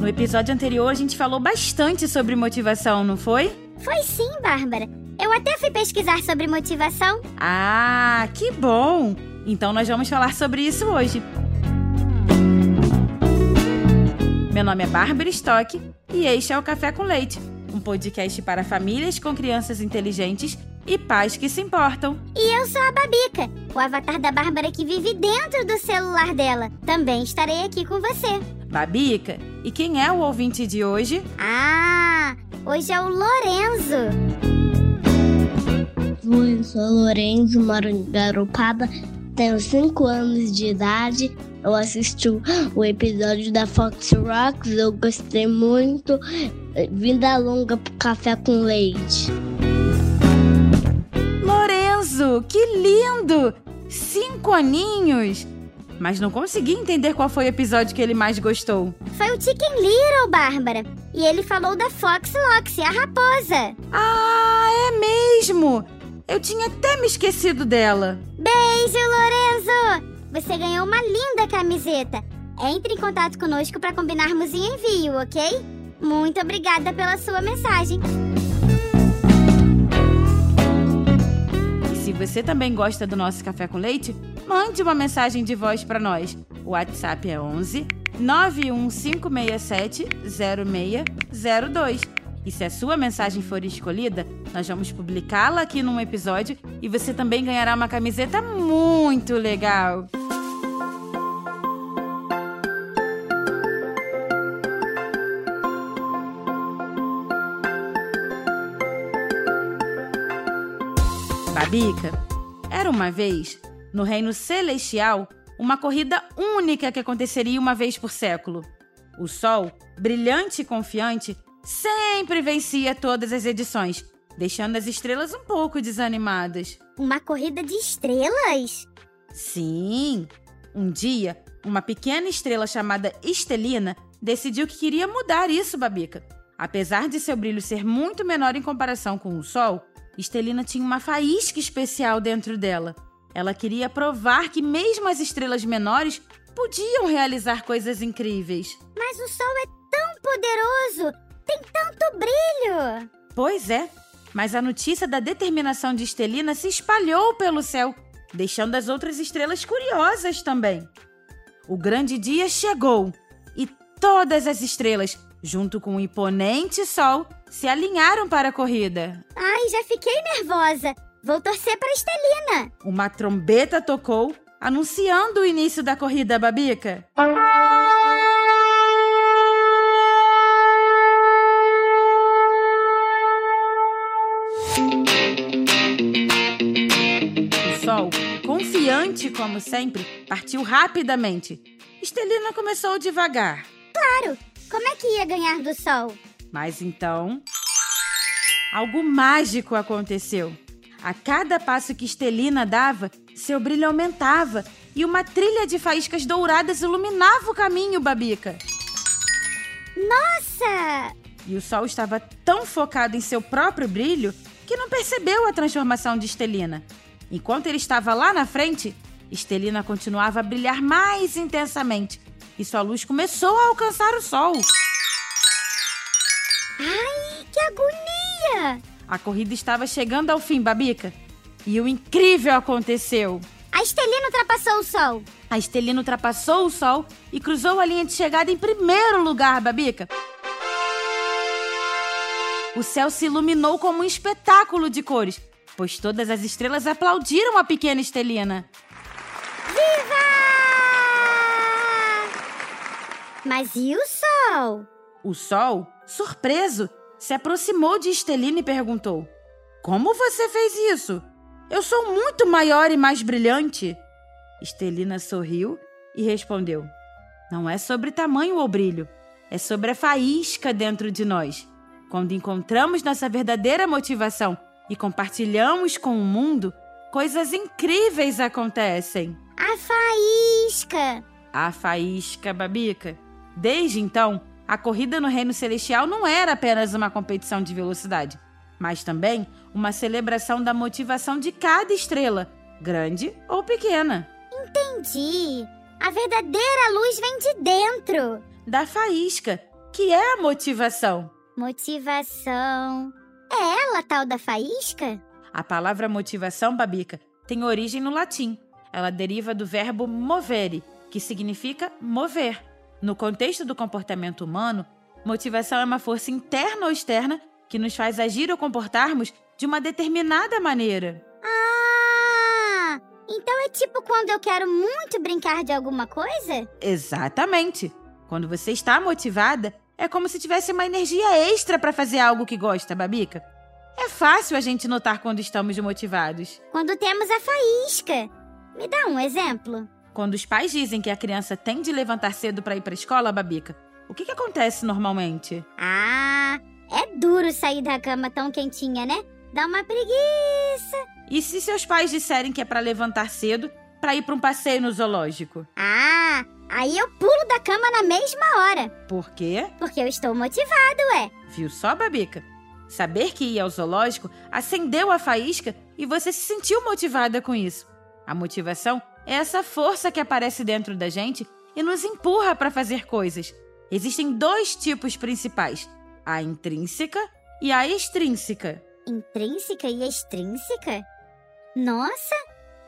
no episódio anterior a gente falou bastante sobre motivação, não foi? Foi sim, Bárbara. Eu até fui pesquisar sobre motivação. Ah, que bom! Então nós vamos falar sobre isso hoje. Meu nome é Bárbara Stock e este é o Café com Leite, um podcast para famílias com crianças inteligentes e pais que se importam. E eu sou a Babica, o avatar da Bárbara que vive dentro do celular dela. Também estarei aqui com você. Babica, e quem é o ouvinte de hoje? Ah, hoje é o Lorenzo. Oi, sou Lorenzo, moro em Garopaba, tenho 5 anos de idade. Eu assisti o- o episódio da Fox Rocks, eu gostei muito. Vinda longa pro café com leite. Lorenzo, que lindo! Cinco aninhos! Mas não consegui entender qual foi o episódio que ele mais gostou. Foi o Chicken Little, Bárbara. E ele falou da Fox Loxy, a raposa. Ah, é mesmo! Eu tinha até me esquecido dela. Beijo, Lorenzo! Você ganhou uma linda camiseta. Entre em contato conosco para combinarmos em envio, ok? Muito obrigada pela sua mensagem. Se você também gosta do nosso café com leite, mande uma mensagem de voz para nós. O WhatsApp é 11 91567 0602. E se a sua mensagem for escolhida, nós vamos publicá-la aqui num episódio e você também ganhará uma camiseta muito legal. Babica, era uma vez, no reino celestial, uma corrida única que aconteceria uma vez por século. O Sol, brilhante e confiante, sempre vencia todas as edições, deixando as estrelas um pouco desanimadas. Uma corrida de estrelas? Sim! Um dia, uma pequena estrela chamada Estelina decidiu que queria mudar isso, Babica. Apesar de seu brilho ser muito menor em comparação com o Sol, Estelina tinha uma faísca especial dentro dela. Ela queria provar que mesmo as estrelas menores podiam realizar coisas incríveis. Mas o sol é tão poderoso! Tem tanto brilho! Pois é, mas a notícia da determinação de Estelina se espalhou pelo céu, deixando as outras estrelas curiosas também. O grande dia chegou e todas as estrelas, junto com o imponente sol, se alinharam para a corrida. Ai, já fiquei nervosa. Vou torcer para Estelina. Uma trombeta tocou, anunciando o início da corrida, Babica. O sol, confiante como sempre, partiu rapidamente. Estelina começou devagar, Claro, como é que ia ganhar do sol? Mas então. Algo mágico aconteceu. A cada passo que Estelina dava, seu brilho aumentava e uma trilha de faíscas douradas iluminava o caminho, Babica. Nossa! E o sol estava tão focado em seu próprio brilho que não percebeu a transformação de Estelina. Enquanto ele estava lá na frente, Estelina continuava a brilhar mais intensamente e sua luz começou a alcançar o sol. Ai, que agonia! A corrida estava chegando ao fim, Babica. E o incrível aconteceu. A Estelina ultrapassou o sol. A Estelina ultrapassou o sol e cruzou a linha de chegada em primeiro lugar, Babica. O céu se iluminou como um espetáculo de cores, pois todas as estrelas aplaudiram a pequena Estelina. Viva! Mas e o sol? O sol, surpreso, se aproximou de Estelina e perguntou: Como você fez isso? Eu sou muito maior e mais brilhante. Estelina sorriu e respondeu: Não é sobre tamanho ou brilho, é sobre a faísca dentro de nós. Quando encontramos nossa verdadeira motivação e compartilhamos com o mundo, coisas incríveis acontecem. A faísca! A faísca, Babica. Desde então, a corrida no Reino Celestial não era apenas uma competição de velocidade, mas também uma celebração da motivação de cada estrela, grande ou pequena. Entendi. A verdadeira luz vem de dentro. Da faísca, que é a motivação. Motivação. É ela tal da faísca? A palavra motivação, Babica, tem origem no latim. Ela deriva do verbo movere, que significa mover. No contexto do comportamento humano, motivação é uma força interna ou externa que nos faz agir ou comportarmos de uma determinada maneira. Ah! Então é tipo quando eu quero muito brincar de alguma coisa? Exatamente. Quando você está motivada, é como se tivesse uma energia extra para fazer algo que gosta, Babica. É fácil a gente notar quando estamos motivados. Quando temos a faísca. Me dá um exemplo. Quando os pais dizem que a criança tem de levantar cedo para ir para a escola, Babica, o que, que acontece normalmente? Ah, é duro sair da cama tão quentinha, né? Dá uma preguiça. E se seus pais disserem que é para levantar cedo para ir para um passeio no zoológico? Ah, aí eu pulo da cama na mesma hora. Por quê? Porque eu estou motivado, ué. Viu só, Babica? Saber que ia ao zoológico acendeu a faísca e você se sentiu motivada com isso. A motivação é essa força que aparece dentro da gente e nos empurra para fazer coisas. Existem dois tipos principais: a intrínseca e a extrínseca. Intrínseca e extrínseca? Nossa,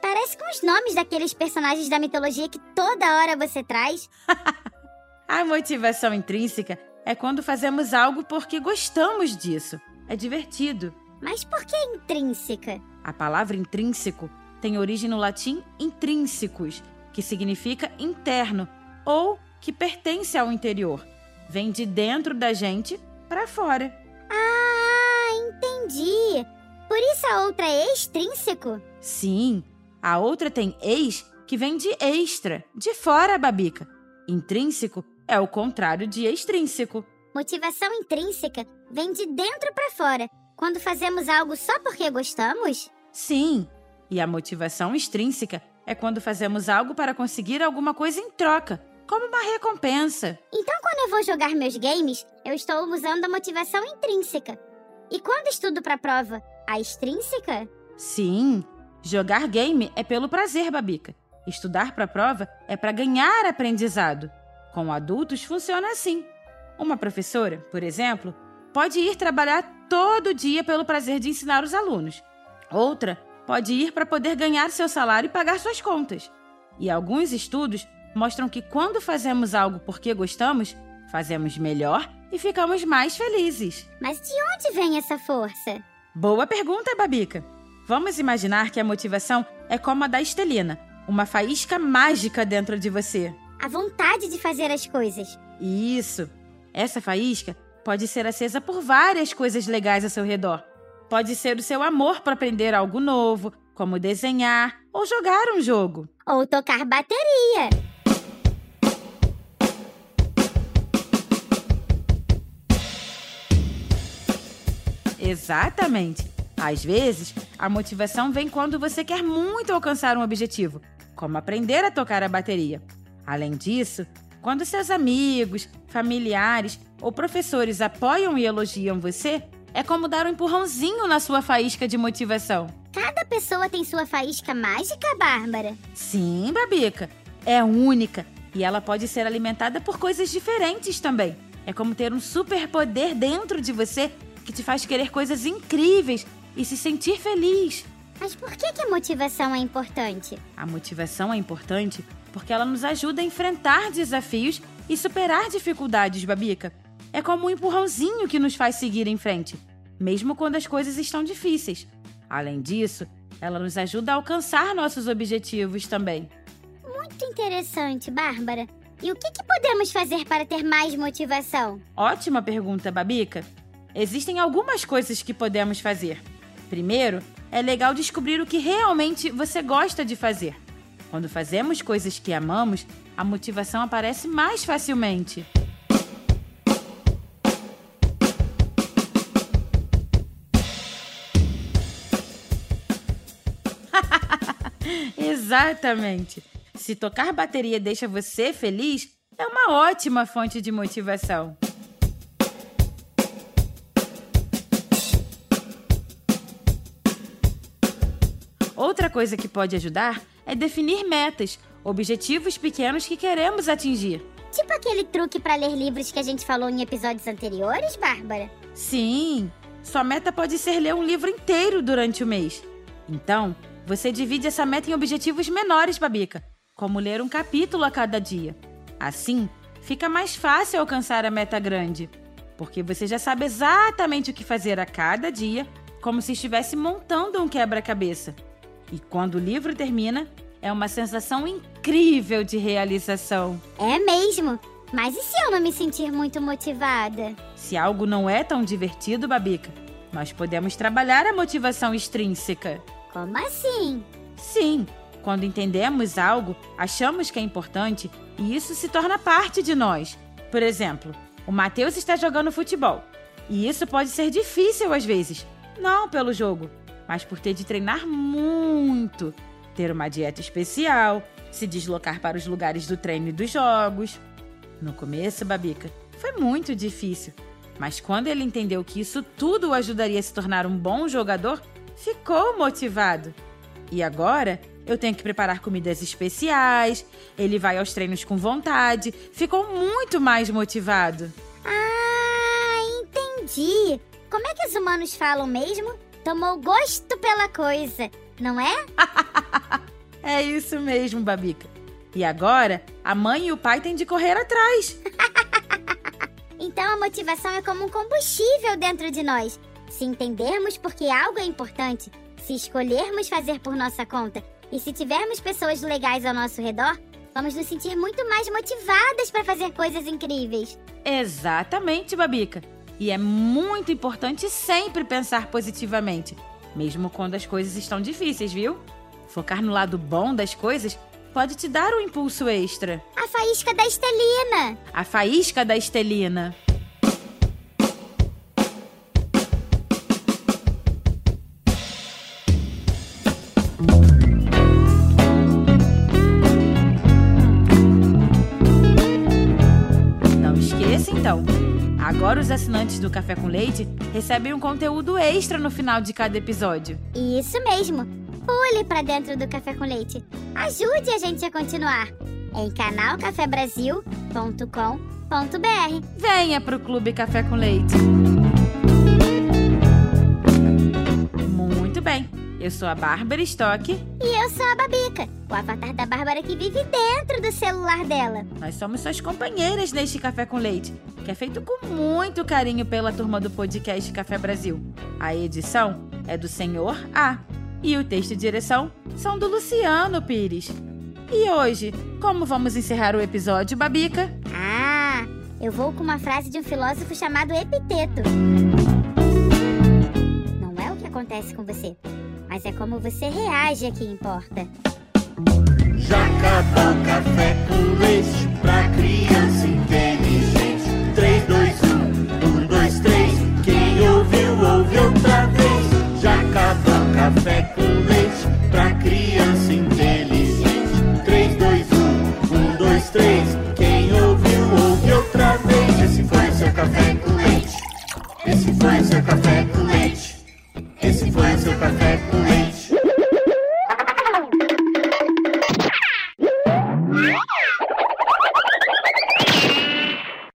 parece com os nomes daqueles personagens da mitologia que toda hora você traz. a motivação intrínseca é quando fazemos algo porque gostamos disso. É divertido. Mas por que intrínseca? A palavra intrínseco tem origem no latim intrínsecos, que significa interno ou que pertence ao interior. Vem de dentro da gente para fora. Ah, entendi. Por isso a outra é extrínseco? Sim, a outra tem ex, que vem de extra, de fora, babica. Intrínseco é o contrário de extrínseco. Motivação intrínseca vem de dentro para fora, quando fazemos algo só porque gostamos? Sim. E a motivação extrínseca é quando fazemos algo para conseguir alguma coisa em troca, como uma recompensa. Então, quando eu vou jogar meus games, eu estou usando a motivação intrínseca. E quando estudo para a prova, a extrínseca? Sim. Jogar game é pelo prazer, Babica. Estudar para a prova é para ganhar aprendizado. Com adultos funciona assim. Uma professora, por exemplo, pode ir trabalhar todo dia pelo prazer de ensinar os alunos. Outra pode ir para poder ganhar seu salário e pagar suas contas. E alguns estudos mostram que quando fazemos algo porque gostamos, fazemos melhor e ficamos mais felizes. Mas de onde vem essa força? Boa pergunta, Babica. Vamos imaginar que a motivação é como a da Estelina, uma faísca mágica dentro de você. A vontade de fazer as coisas. Isso. Essa faísca pode ser acesa por várias coisas legais ao seu redor. Pode ser o seu amor para aprender algo novo, como desenhar ou jogar um jogo. Ou tocar bateria. Exatamente. Às vezes, a motivação vem quando você quer muito alcançar um objetivo, como aprender a tocar a bateria. Além disso, quando seus amigos, familiares ou professores apoiam e elogiam você, é como dar um empurrãozinho na sua faísca de motivação. Cada pessoa tem sua faísca mágica, Bárbara? Sim, Babica. É única e ela pode ser alimentada por coisas diferentes também. É como ter um superpoder dentro de você que te faz querer coisas incríveis e se sentir feliz. Mas por que, que a motivação é importante? A motivação é importante porque ela nos ajuda a enfrentar desafios e superar dificuldades, Babica. É como um empurrãozinho que nos faz seguir em frente, mesmo quando as coisas estão difíceis. Além disso, ela nos ajuda a alcançar nossos objetivos também. Muito interessante, Bárbara. E o que, que podemos fazer para ter mais motivação? Ótima pergunta, Babica. Existem algumas coisas que podemos fazer. Primeiro, é legal descobrir o que realmente você gosta de fazer. Quando fazemos coisas que amamos, a motivação aparece mais facilmente. Exatamente. Se tocar bateria deixa você feliz, é uma ótima fonte de motivação. Outra coisa que pode ajudar é definir metas, objetivos pequenos que queremos atingir. Tipo aquele truque para ler livros que a gente falou em episódios anteriores, Bárbara? Sim, sua meta pode ser ler um livro inteiro durante o mês. Então, você divide essa meta em objetivos menores, Babica, como ler um capítulo a cada dia. Assim, fica mais fácil alcançar a meta grande, porque você já sabe exatamente o que fazer a cada dia, como se estivesse montando um quebra-cabeça. E quando o livro termina, é uma sensação incrível de realização. É mesmo. Mas e se eu não me sentir muito motivada? Se algo não é tão divertido, Babica, nós podemos trabalhar a motivação extrínseca. Como assim? Sim, quando entendemos algo, achamos que é importante e isso se torna parte de nós. Por exemplo, o Matheus está jogando futebol. E isso pode ser difícil às vezes. Não pelo jogo, mas por ter de treinar muito, ter uma dieta especial, se deslocar para os lugares do treino e dos jogos. No começo, Babica, foi muito difícil, mas quando ele entendeu que isso tudo o ajudaria a se tornar um bom jogador, ficou motivado. E agora eu tenho que preparar comidas especiais, ele vai aos treinos com vontade, ficou muito mais motivado. Ah, entendi. Como é que os humanos falam mesmo? Tomou gosto pela coisa, não é? é isso mesmo, Babica. E agora, a mãe e o pai têm de correr atrás. então a motivação é como um combustível dentro de nós. Se entendermos porque algo é importante, se escolhermos fazer por nossa conta e se tivermos pessoas legais ao nosso redor, vamos nos sentir muito mais motivadas para fazer coisas incríveis. Exatamente, Babica. E é muito importante sempre pensar positivamente, mesmo quando as coisas estão difíceis, viu? Focar no lado bom das coisas pode te dar um impulso extra. A faísca da Estelina. A faísca da Estelina. Do Café com Leite recebem um conteúdo extra no final de cada episódio. Isso mesmo. Pule para dentro do Café com Leite. Ajude a gente a continuar em canalcafebrasil.com.br. Venha pro Clube Café com Leite. Eu sou a Bárbara Stock. E eu sou a Babica, o avatar da Bárbara que vive dentro do celular dela. Nós somos suas companheiras neste Café com Leite, que é feito com muito carinho pela turma do podcast Café Brasil. A edição é do Senhor A. E o texto e direção são do Luciano Pires. E hoje, como vamos encerrar o episódio, Babica? Ah, eu vou com uma frase de um filósofo chamado Epiteto. Não é o que acontece com você mas é como você reage que importa. Já acabou café com leite pra criança inteligente.